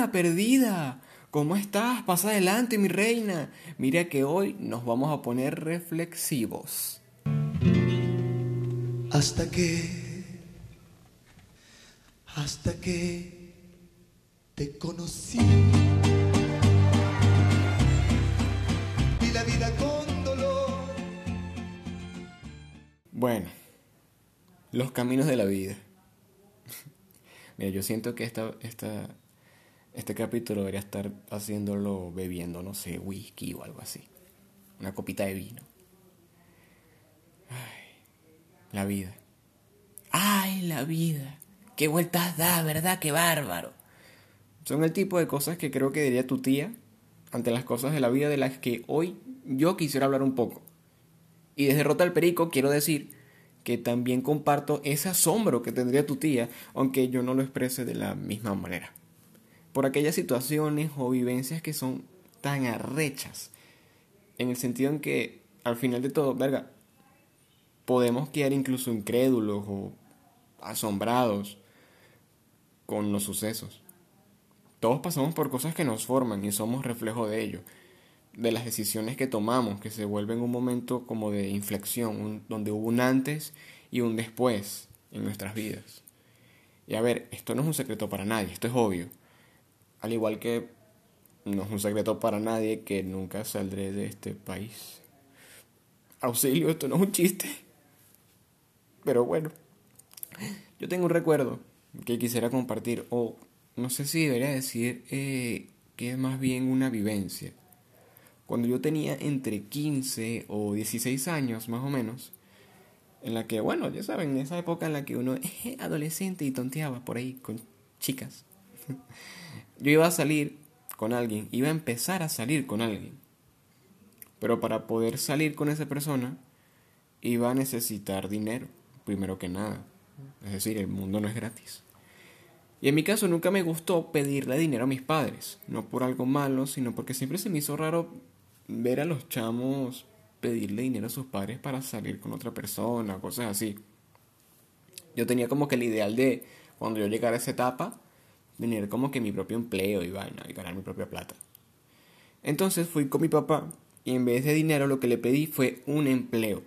Hola, perdida. ¿Cómo estás? Pasa adelante, mi reina. Mira que hoy nos vamos a poner reflexivos. Hasta que, hasta que te conocí. Vi la vida con dolor. Bueno, los caminos de la vida. Mira, yo siento que esta, esta, este capítulo debería estar haciéndolo bebiendo, no sé, whisky o algo así. Una copita de vino. Ay, la vida. Ay, la vida. Qué vueltas da, ¿verdad? Qué bárbaro. Son el tipo de cosas que creo que diría tu tía ante las cosas de la vida de las que hoy yo quisiera hablar un poco. Y desde Rota al Perico quiero decir que también comparto ese asombro que tendría tu tía, aunque yo no lo exprese de la misma manera. Por aquellas situaciones o vivencias que son tan arrechas, en el sentido en que al final de todo, verga, podemos quedar incluso incrédulos o asombrados con los sucesos. Todos pasamos por cosas que nos forman y somos reflejo de ello de las decisiones que tomamos, que se vuelven un momento como de inflexión, donde hubo un antes y un después en nuestras vidas. Y a ver, esto no es un secreto para nadie, esto es obvio. Al igual que no es un secreto para nadie que nunca saldré de este país. Auxilio, esto no es un chiste. Pero bueno, yo tengo un recuerdo que quisiera compartir, o no sé si debería decir eh, que es más bien una vivencia cuando yo tenía entre 15 o 16 años más o menos, en la que, bueno, ya saben, en esa época en la que uno es adolescente y tonteaba por ahí con chicas, yo iba a salir con alguien, iba a empezar a salir con alguien. Pero para poder salir con esa persona, iba a necesitar dinero, primero que nada. Es decir, el mundo no es gratis. Y en mi caso nunca me gustó pedirle dinero a mis padres, no por algo malo, sino porque siempre se me hizo raro ver a los chamos pedirle dinero a sus padres para salir con otra persona, cosas así. Yo tenía como que el ideal de, cuando yo llegara a esa etapa, tener como que mi propio empleo y vaina, y ganar mi propia plata. Entonces fui con mi papá y en vez de dinero lo que le pedí fue un empleo.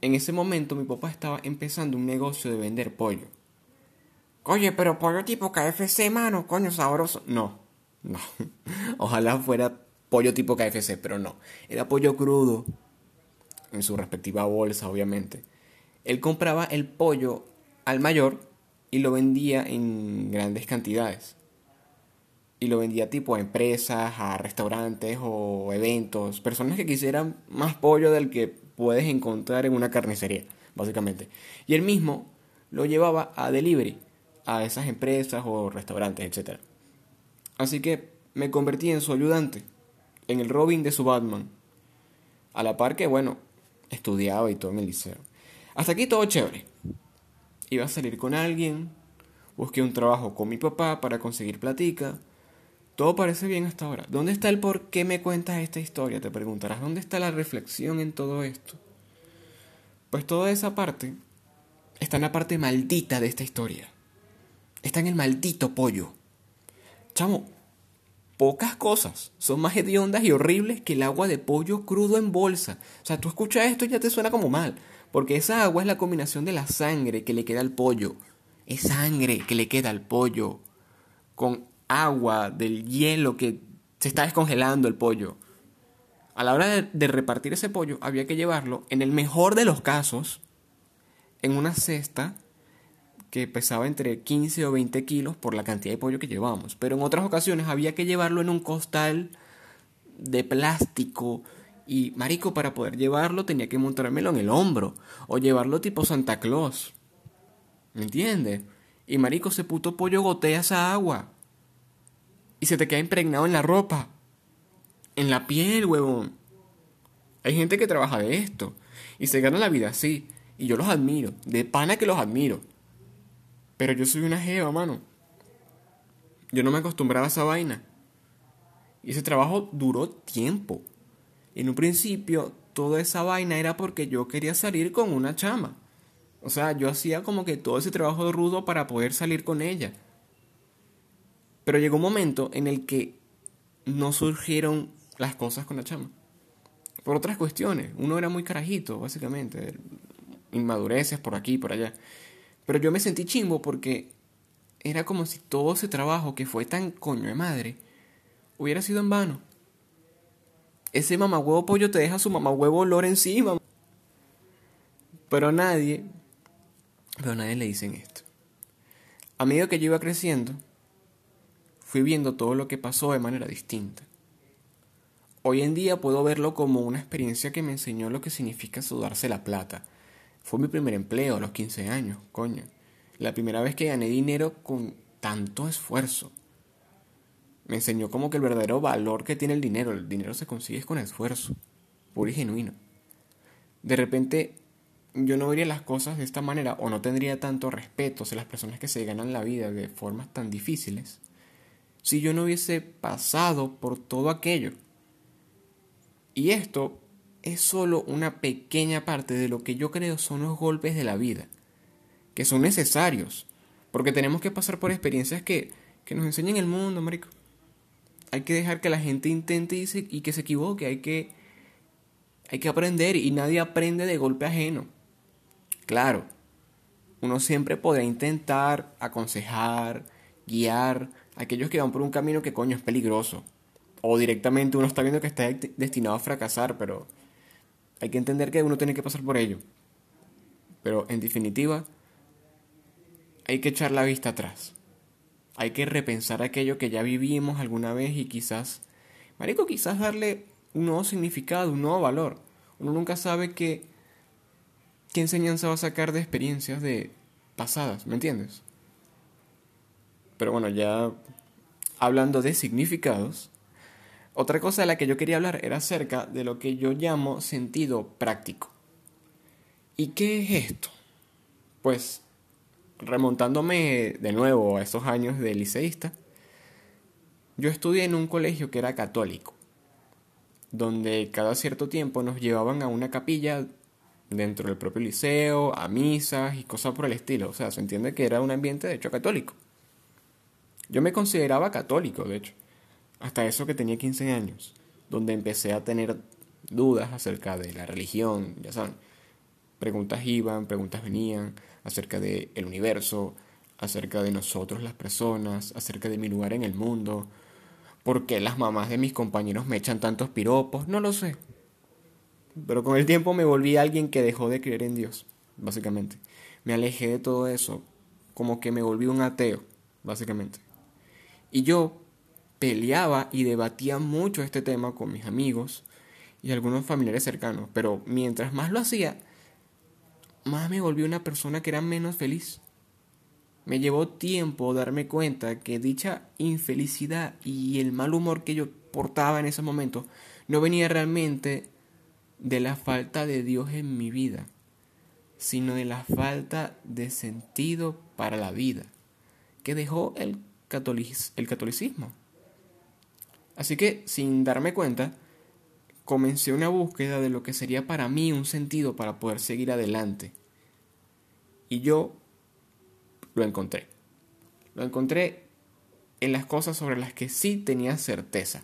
En ese momento mi papá estaba empezando un negocio de vender pollo. Oye, pero pollo tipo KFC, mano, coño, sabroso. No, no. Ojalá fuera pollo tipo KFC, pero no. Era pollo crudo, en su respectiva bolsa, obviamente. Él compraba el pollo al mayor y lo vendía en grandes cantidades. Y lo vendía tipo a empresas, a restaurantes o eventos. Personas que quisieran más pollo del que puedes encontrar en una carnicería, básicamente. Y él mismo lo llevaba a delivery, a esas empresas o restaurantes, etc. Así que me convertí en su ayudante en el Robin de su Batman. A la par que, bueno, estudiaba y todo en el liceo. Hasta aquí todo chévere. Iba a salir con alguien, busqué un trabajo con mi papá para conseguir platica. Todo parece bien hasta ahora. ¿Dónde está el por qué me cuentas esta historia? Te preguntarás, ¿dónde está la reflexión en todo esto? Pues toda esa parte está en la parte maldita de esta historia. Está en el maldito pollo. Chamo, pocas cosas son más hediondas y horribles que el agua de pollo crudo en bolsa. O sea, tú escuchas esto y ya te suena como mal, porque esa agua es la combinación de la sangre que le queda al pollo. Es sangre que le queda al pollo con agua del hielo que se está descongelando el pollo. A la hora de, repartir ese pollo había que llevarlo, en el mejor de los casos, en una cesta que pesaba entre 15 o 20 kilos por la cantidad de pollo que llevábamos. Pero en otras ocasiones había que llevarlo en un costal de plástico. Y marico, para poder llevarlo tenía que montármelo en el hombro. O llevarlo tipo Santa Claus. ¿Me entiendes? Y marico, ese puto pollo gotea esa agua. Y se te queda impregnado en la ropa. En la piel, huevón. Hay gente que trabaja de esto. Y se gana la vida así. Y yo los admiro. De pana que los admiro. Pero yo soy una jeva, mano. Yo no me acostumbraba a esa vaina. Y ese trabajo duró tiempo. En un principio, toda esa vaina era porque yo quería salir con una chama. O sea, yo hacía como que todo ese trabajo rudo para poder salir con ella. Pero llegó un momento en el que no surgieron las cosas con la chama. Por otras cuestiones. Uno era muy carajito, básicamente. Inmadureces por aquí por allá. Pero yo me sentí chimbo porque era como si todo ese trabajo que fue tan coño de madre hubiera sido en vano. Ese mamahuevo pollo te deja su mamahuevo olor encima. Pero nadie, pero nadie le dicen esto. A medida que yo iba creciendo, fui viendo todo lo que pasó de manera distinta. Hoy en día puedo verlo como una experiencia que me enseñó lo que significa sudarse la plata. Fue mi primer empleo a los 15 años, coño. La primera vez que gané dinero con tanto esfuerzo. Me enseñó como que el verdadero valor que tiene el dinero. El dinero se consigue con esfuerzo, puro y genuino. De repente yo no vería las cosas de esta manera o no tendría tanto respeto hacia las personas que se ganan la vida de formas tan difíciles si yo no hubiese pasado por todo aquello. Y esto es solo una pequeña parte de lo que yo creo son los golpes de la vida, que son necesarios, porque tenemos que pasar por experiencias que, que nos enseñen el mundo, marico. Hay que dejar que la gente intente y, y que se equivoque, hay que, hay que aprender y nadie aprende de golpe ajeno. Claro, uno siempre podrá intentar aconsejar, guiar, aquellos que van por un camino que coño es peligroso. O directamente uno está viendo que está destinado a fracasar, pero hay que entender que uno tiene que pasar por ello. Pero en definitiva, hay que echar la vista atrás. Hay que repensar aquello que ya vivimos alguna vez y quizás, marico, quizás darle un nuevo significado, un nuevo valor. Uno nunca sabe qué, qué enseñanza va a sacar de experiencias de pasadas, ¿me entiendes? Pero bueno, ya hablando de significados, otra cosa de la que yo quería hablar era acerca de lo que yo llamo sentido práctico. ¿Y qué es esto? Pues remontándome de nuevo a esos años de liceísta, yo estudié en un colegio que era católico, donde cada cierto tiempo nos llevaban a una capilla dentro del propio liceo, a misas y cosas por el estilo. O sea, se entiende que era un ambiente de hecho católico. Yo me consideraba católico, de hecho, hasta eso que tenía 15 años, donde empecé a tener dudas acerca de la religión, ya saben. Preguntas iban, preguntas venían acerca del el universo, acerca de nosotros las personas, acerca de mi lugar en el mundo. ¿Por qué las mamás de mis compañeros me echan tantos piropos? No lo sé. Pero con el tiempo me volví alguien que dejó de creer en Dios, básicamente. Me alejé de todo eso, como que me volví un ateo, básicamente. Y yo peleaba y debatía mucho este tema con mis amigos y algunos familiares cercanos, pero mientras más lo hacía, más me volví una persona que era menos feliz. Me llevó tiempo darme cuenta que dicha infelicidad y el mal humor que yo portaba en ese momento no venía realmente de la falta de Dios en mi vida, sino de la falta de sentido para la vida que dejó el catolicismo. Así que, sin darme cuenta, comencé una búsqueda de lo que sería para mí un sentido para poder seguir adelante. Y yo lo encontré. Lo encontré en las cosas sobre las que sí tenía certeza.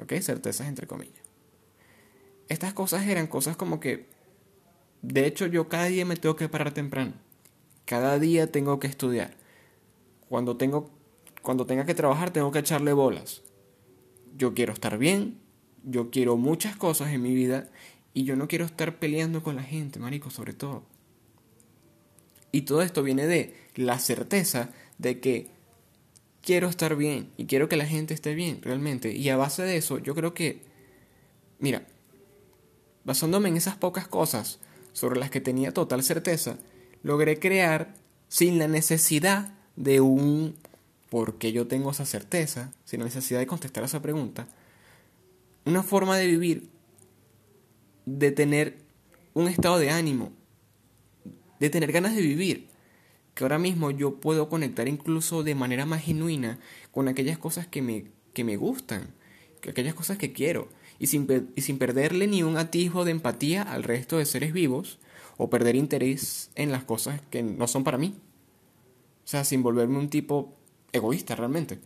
¿Ok? Certezas entre comillas. Estas cosas eran cosas como que, de hecho, yo cada día me tengo que parar temprano. Cada día tengo que estudiar cuando, tengo, cuando tenga que trabajar tengo que echarle bolas. Yo quiero estar bien, yo quiero muchas cosas en mi vida y yo no quiero estar peleando con la gente, marico, sobre todo. Y todo esto viene de la certeza de que quiero estar bien y quiero que la gente esté bien, realmente. Y a base de eso, yo creo que, mira, basándome en esas pocas cosas sobre las que tenía total certeza, logré crear sin la necesidad de un por qué yo tengo esa certeza, sin necesidad de contestar a esa pregunta, una forma de vivir, de tener un estado de ánimo, de tener ganas de vivir, que ahora mismo yo puedo conectar incluso de manera más genuina con aquellas cosas que me, que me gustan, aquellas cosas que quiero, y sin, y sin perderle ni un atisbo de empatía al resto de seres vivos, o perder interés en las cosas que no son para mí. O sea, sin volverme un tipo egoísta realmente.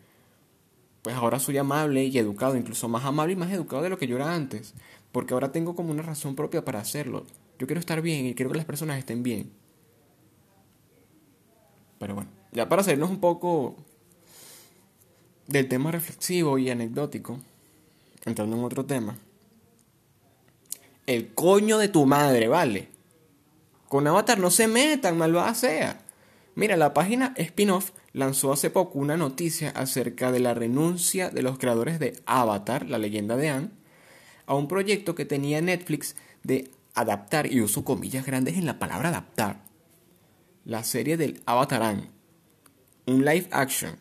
Pues ahora soy amable y educado, incluso más amable y más educado de lo que yo era antes, porque ahora tengo como una razón propia para hacerlo. Yo quiero estar bien y quiero que las personas estén bien. Pero bueno, ya para salirnos un poco del tema reflexivo y anecdótico, entrando en otro tema. El coño de tu madre, ¿vale? Con Avatar no se metan, malvada sea. Mira, la página Spin-off lanzó hace poco una noticia acerca de la renuncia de los creadores de Avatar, la leyenda de Anne, a un proyecto que tenía Netflix de adaptar, y uso comillas grandes en la palabra adaptar, la serie del Avatar Anne, un live action.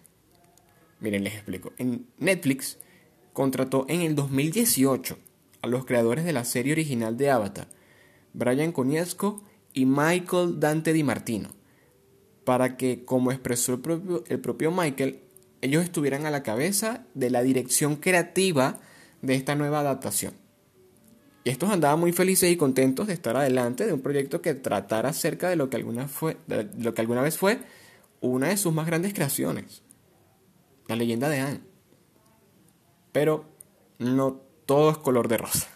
Miren, les explico. En Netflix contrató en el 2018 a los creadores de la serie original de Avatar, Brian Konietzko y Michael Dante Di Martino, para que, como expresó el propio, el propio Michael, ellos estuvieran a la cabeza de la dirección creativa de esta nueva adaptación. Y estos andaban muy felices y contentos de estar adelante de un proyecto que tratara acerca de lo que alguna, fue, de lo que alguna vez fue una de sus más grandes creaciones, la leyenda de Anne. Pero no todo es color de rosa.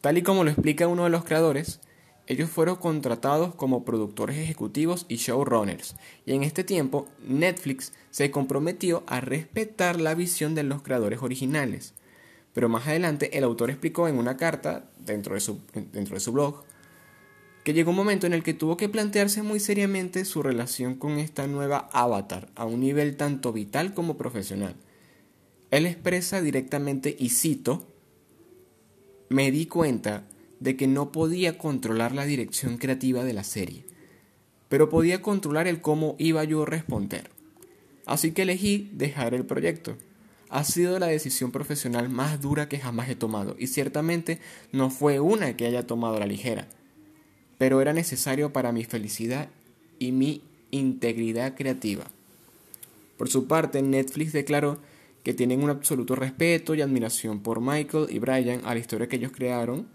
Tal y como lo explica uno de los creadores, ellos fueron contratados como productores ejecutivos y showrunners, y en este tiempo Netflix se comprometió a respetar la visión de los creadores originales. Pero más adelante el autor explicó en una carta dentro de su, dentro de su blog que llegó un momento en el que tuvo que plantearse muy seriamente su relación con esta nueva avatar a un nivel tanto vital como profesional. Él expresa directamente, y cito, me di cuenta de que no podía controlar la dirección creativa de la serie, pero podía controlar el cómo iba yo a responder. Así que elegí dejar el proyecto. Ha sido la decisión profesional más dura que jamás he tomado, y ciertamente no fue una que haya tomado a la ligera, pero era necesario para mi felicidad y mi integridad creativa. Por su parte, Netflix declaró que tienen un absoluto respeto y admiración por Michael y Brian a la historia que ellos crearon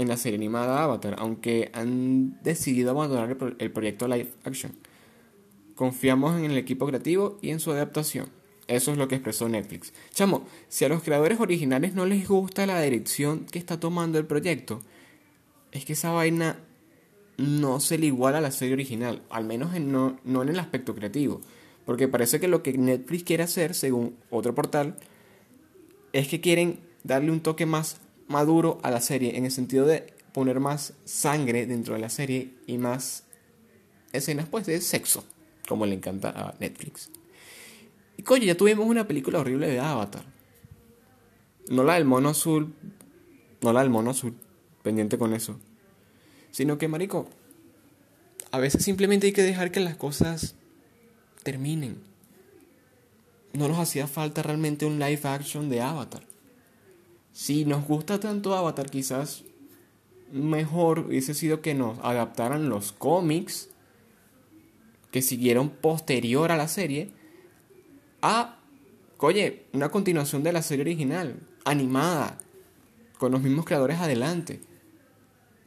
en la serie animada Avatar, aunque han decidido abandonar el, proyecto live action. Confiamos en el equipo creativo y en su adaptación. Eso es lo que expresó Netflix. Chamo, si a los creadores originales no les gusta la dirección que está tomando el proyecto, es que esa vaina no se le iguala a la serie original, al menos no, en el aspecto creativo. Porque parece que lo que Netflix quiere hacer, según otro portal, es que quieren darle un toque más maduro a la serie, en el sentido de poner más sangre dentro de la serie y más escenas pues de sexo, como le encanta a Netflix. Y coño, ya tuvimos una película horrible de Avatar. No la del mono azul, no la del mono azul, pendiente con eso. Sino que, marico, a veces simplemente hay que dejar que las cosas terminen. No nos hacía falta realmente un live action de Avatar. Si nos gusta tanto Avatar, quizás mejor hubiese sido que nos adaptaran los cómics que siguieron posterior a la serie a, oye, una continuación de la serie original, animada, con los mismos creadores adelante.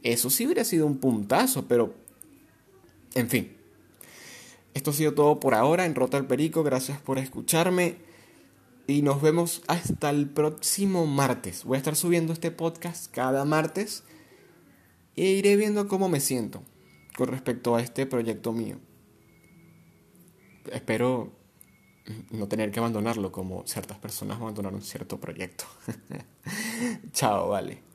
Eso sí hubiera sido un puntazo, pero, en fin, esto ha sido todo por ahora en Rota el Perico. Gracias por escucharme. Y nos vemos hasta el próximo martes. Voy a estar subiendo este podcast cada martes. E iré viendo cómo me siento con respecto a este proyecto mío. Espero no tener que abandonarlo como ciertas personas abandonaron cierto proyecto. Chao, vale.